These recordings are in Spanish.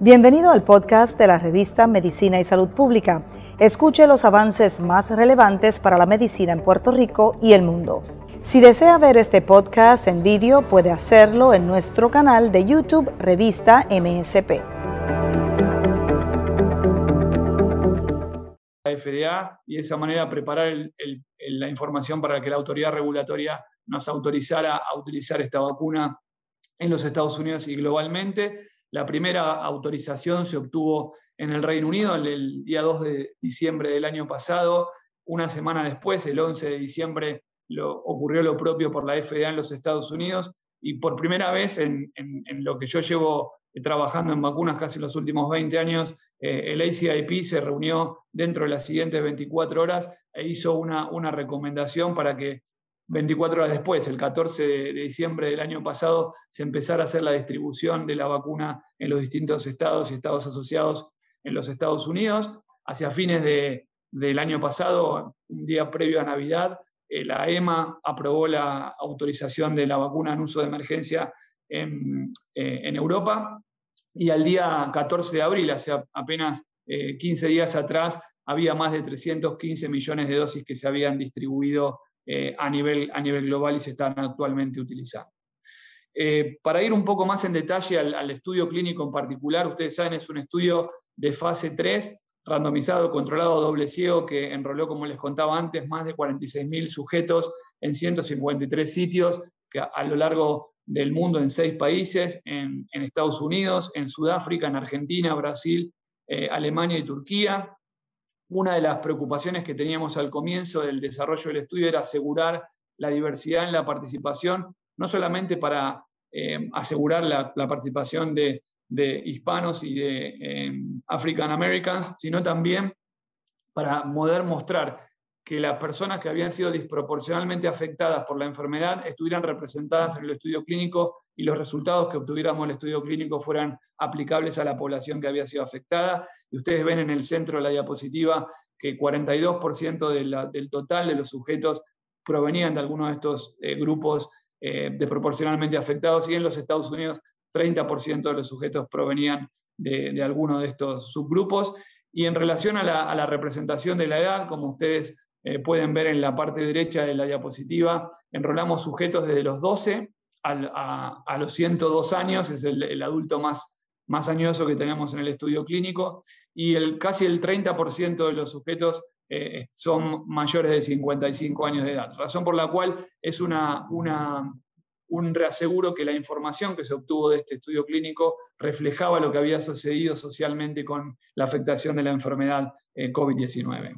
Bienvenido al podcast de la revista Medicina y Salud Pública. Escuche los avances más relevantes para la medicina en Puerto Rico y el mundo. Si desea ver este podcast en vídeo, puede hacerlo en nuestro canal de YouTube Revista MSP. La FDA y de esa manera preparar la información para que la autoridad regulatoria nos autorizara a utilizar esta vacuna en los Estados Unidos y globalmente. La primera autorización se obtuvo en el Reino Unido el día 2 de diciembre del año pasado. Una semana después, el 11 de diciembre, lo, ocurrió lo propio por la FDA en los Estados Unidos y por primera vez en, lo que yo llevo trabajando en vacunas casi los últimos 20 años, eh, el ACIP se reunió dentro de las siguientes 24 horas e hizo una, una recomendación para que 24 horas después, el 14 de, diciembre del año pasado, se empezara a hacer la distribución de la vacuna en los distintos estados y estados asociados en los Estados Unidos. Hacia fines del año pasado, un día previo a Navidad, eh, la EMA aprobó la autorización de la vacuna en uso de emergencia en, eh, Europa y al día 14 de abril, hace apenas 15 eh, días atrás, había más de 315 millones de dosis que se habían distribuido eh, a, nivel, a nivel global y se están actualmente utilizando. Eh, para ir un poco más en detalle al, estudio clínico en particular, ustedes saben, es un estudio de fase 3, randomizado, controlado, doble ciego, que enroló, como les contaba antes, más de 46.000 sujetos en 153 sitios que a, lo largo del mundo en seis países, en, Estados Unidos, en Sudáfrica, en Argentina, Brasil, eh, Alemania y Turquía. Una de las preocupaciones que teníamos al comienzo del desarrollo del estudio era asegurar la diversidad en la participación, no solamente para eh, asegurar la, participación de, hispanos y de eh, African Americans, sino también para poder mostrar que las personas que habían sido desproporcionalmente afectadas por la enfermedad estuvieran representadas en el estudio clínico y los resultados que obtuviéramos en el estudio clínico fueran aplicables a la población que había sido afectada. Y ustedes ven en el centro de la diapositiva que 42% del total de los sujetos provenían de algunos de estos eh, grupos eh, desproporcionalmente afectados y en los Estados Unidos 30% de los sujetos provenían de, de alguno de estos subgrupos. Y en relación a la, a la representación de la edad, como ustedes eh, pueden ver en la parte derecha de la diapositiva, enrolamos sujetos desde los 12 a, los 102 años, es el, adulto más, más añoso que tenemos en el estudio clínico, y el, casi el 30% de los sujetos eh, son mayores de 55 años de edad, razón por la cual es una, un reaseguro que la información que se obtuvo de este estudio clínico reflejaba lo que había sucedido socialmente con la afectación de la enfermedad eh, COVID-19.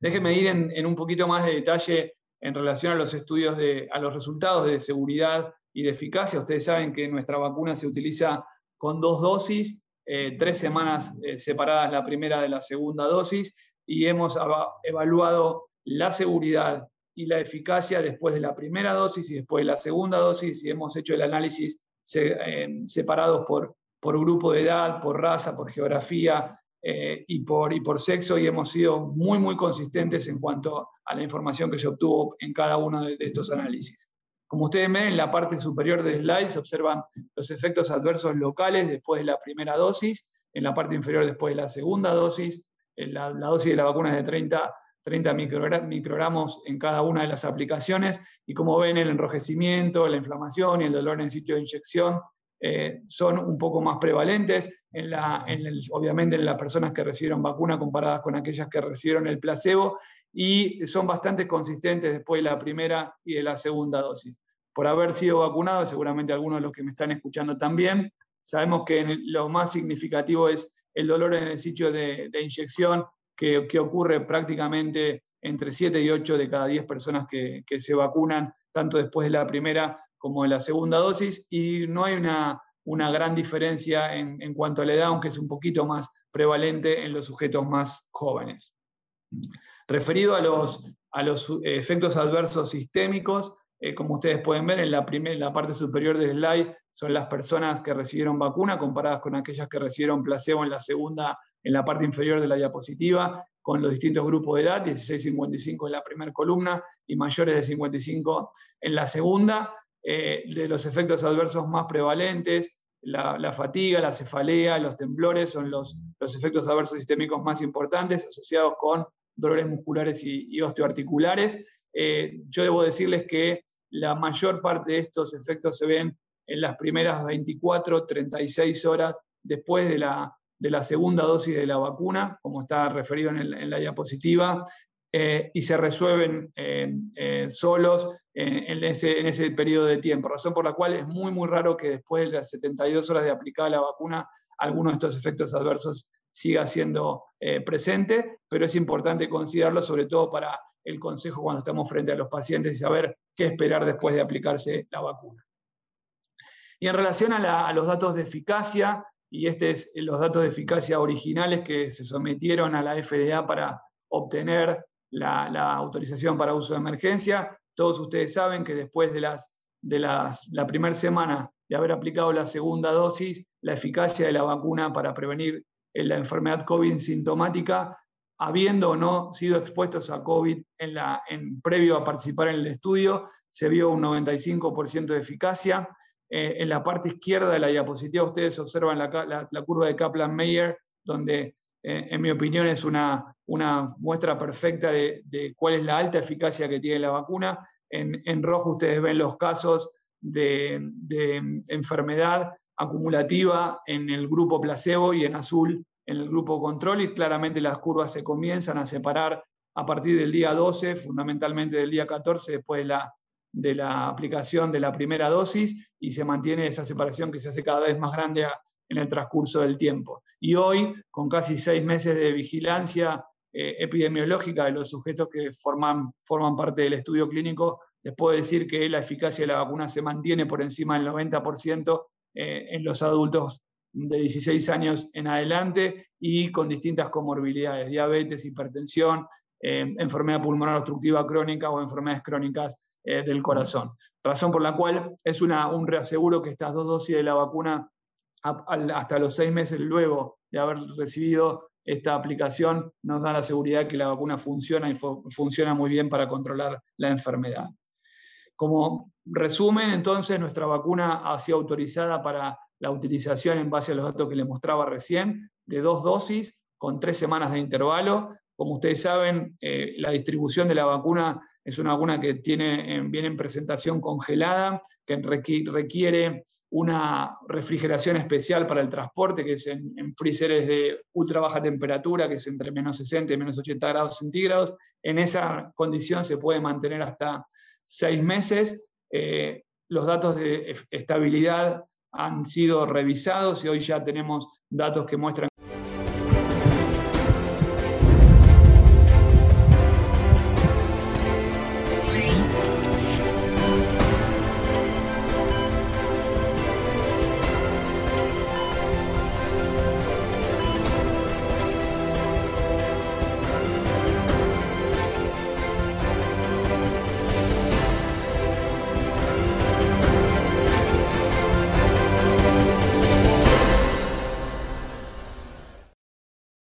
Déjenme ir en, un poquito más de detalle en relación a los estudios, de, a los resultados de seguridad y de eficacia. Ustedes saben que nuestra vacuna se utiliza con dos dosis, eh, tres semanas eh, separadas la primera de la segunda dosis, y hemos evaluado la seguridad y la eficacia después de la primera dosis y después de la segunda dosis, y hemos hecho el análisis eh, separados por, por grupo de edad, por raza, por geografía, eh, y, por, y por sexo y hemos sido muy, muy consistentes en cuanto a la información que se obtuvo en cada uno de, estos análisis. Como ustedes ven, en la parte superior del slide se observan los efectos adversos locales después de la primera dosis, en la parte inferior después de la segunda dosis, la, la dosis de la vacuna es de 30, 30 microgramos en cada una de las aplicaciones, y como ven, el enrojecimiento, la inflamación y el dolor en el sitio de inyección eh, son un poco más prevalentes, en obviamente en las personas que recibieron vacuna comparadas con aquellas que recibieron el placebo, y son bastante consistentes después de la primera y de la segunda dosis. Por haber sido vacunado, seguramente algunos de los que me están escuchando también, sabemos que lo más significativo es el dolor en el sitio de, inyección, que, ocurre prácticamente entre 7 y 8 de cada 10 personas que se vacunan, tanto después de la primera como la segunda dosis y no hay una, gran diferencia en, cuanto a la edad, aunque es un poquito más prevalente en los sujetos más jóvenes. Referido a los, a los efectos adversos sistémicos, eh, como ustedes pueden ver en la, en la parte superior del slide, son las personas que recibieron vacuna comparadas con aquellas que recibieron placebo en la segunda, en la parte inferior de la diapositiva, con los distintos grupos de edad, 16-55 en la primera columna y mayores de 55 en la segunda. Eh, de los efectos adversos más prevalentes, la, fatiga, la cefalea, los temblores son los, los efectos adversos sistémicos más importantes asociados con dolores musculares y, osteoarticulares. Eh, yo debo decirles que la mayor parte de estos efectos se ven en las primeras 24, 36 horas después de la, de la segunda dosis de la vacuna, como está referido en, la diapositiva, eh, y se resuelven eh, solos en, ese, en ese periodo de tiempo, razón por la cual es muy, muy raro que después de las 72 horas de aplicada la vacuna, alguno de estos efectos adversos siga siendo eh, presente, pero es importante considerarlo sobre todo para el consejo cuando estamos frente a los pacientes y saber qué esperar después de aplicarse la vacuna. Y en relación a, los datos de eficacia, y estos es los datos de eficacia originales que se sometieron a la FDA para obtener la, autorización para uso de emergencia, todos ustedes saben que después de, las, de las, la primera semana de haber aplicado la segunda dosis, la eficacia de la vacuna para prevenir la enfermedad COVID sintomática, habiendo o no sido expuestos a COVID en la, en, previo a participar en el estudio, se vio un 95% de eficacia. Eh, en la parte izquierda de la diapositiva ustedes observan la, la, curva de Kaplan-Meier, donde eh, en mi opinión es una, muestra perfecta de, cuál es la alta eficacia que tiene la vacuna. En, rojo ustedes ven los casos de, enfermedad acumulativa en el grupo placebo y en azul en el grupo control y claramente las curvas se comienzan a separar a partir del día 12, fundamentalmente del día 14 después de de la aplicación de la primera dosis y se mantiene esa separación que se hace cada vez más grande en el transcurso del tiempo. Y hoy, con casi seis meses de vigilancia eh, epidemiológica de los sujetos que forman, forman parte del estudio clínico, les puedo decir que la eficacia de la vacuna se mantiene por encima del 90% eh, en los adultos de 16 años en adelante y con distintas comorbilidades, diabetes, hipertensión, eh, enfermedad pulmonar obstructiva crónica o enfermedades crónicas del corazón. Razón por la cual es un reaseguro que estas dos dosis de la vacuna hasta los seis meses luego de haber recibido esta aplicación nos da la seguridad que la vacuna funciona y funciona muy bien para controlar la enfermedad. Como resumen, entonces, nuestra vacuna ha sido autorizada para la utilización en base a los datos que les mostraba recién, de dos dosis con tres semanas de intervalo. Como ustedes saben, eh, la distribución de la vacuna es una vacuna que tiene, viene en presentación congelada, que requiere una refrigeración especial para el transporte, que es en, en freezeres de ultra baja temperatura, que es entre menos 60 y menos 80 grados centígrados. En esa condición se puede mantener hasta seis meses. Eh, los datos de estabilidad han sido revisados y hoy ya tenemos datos que muestran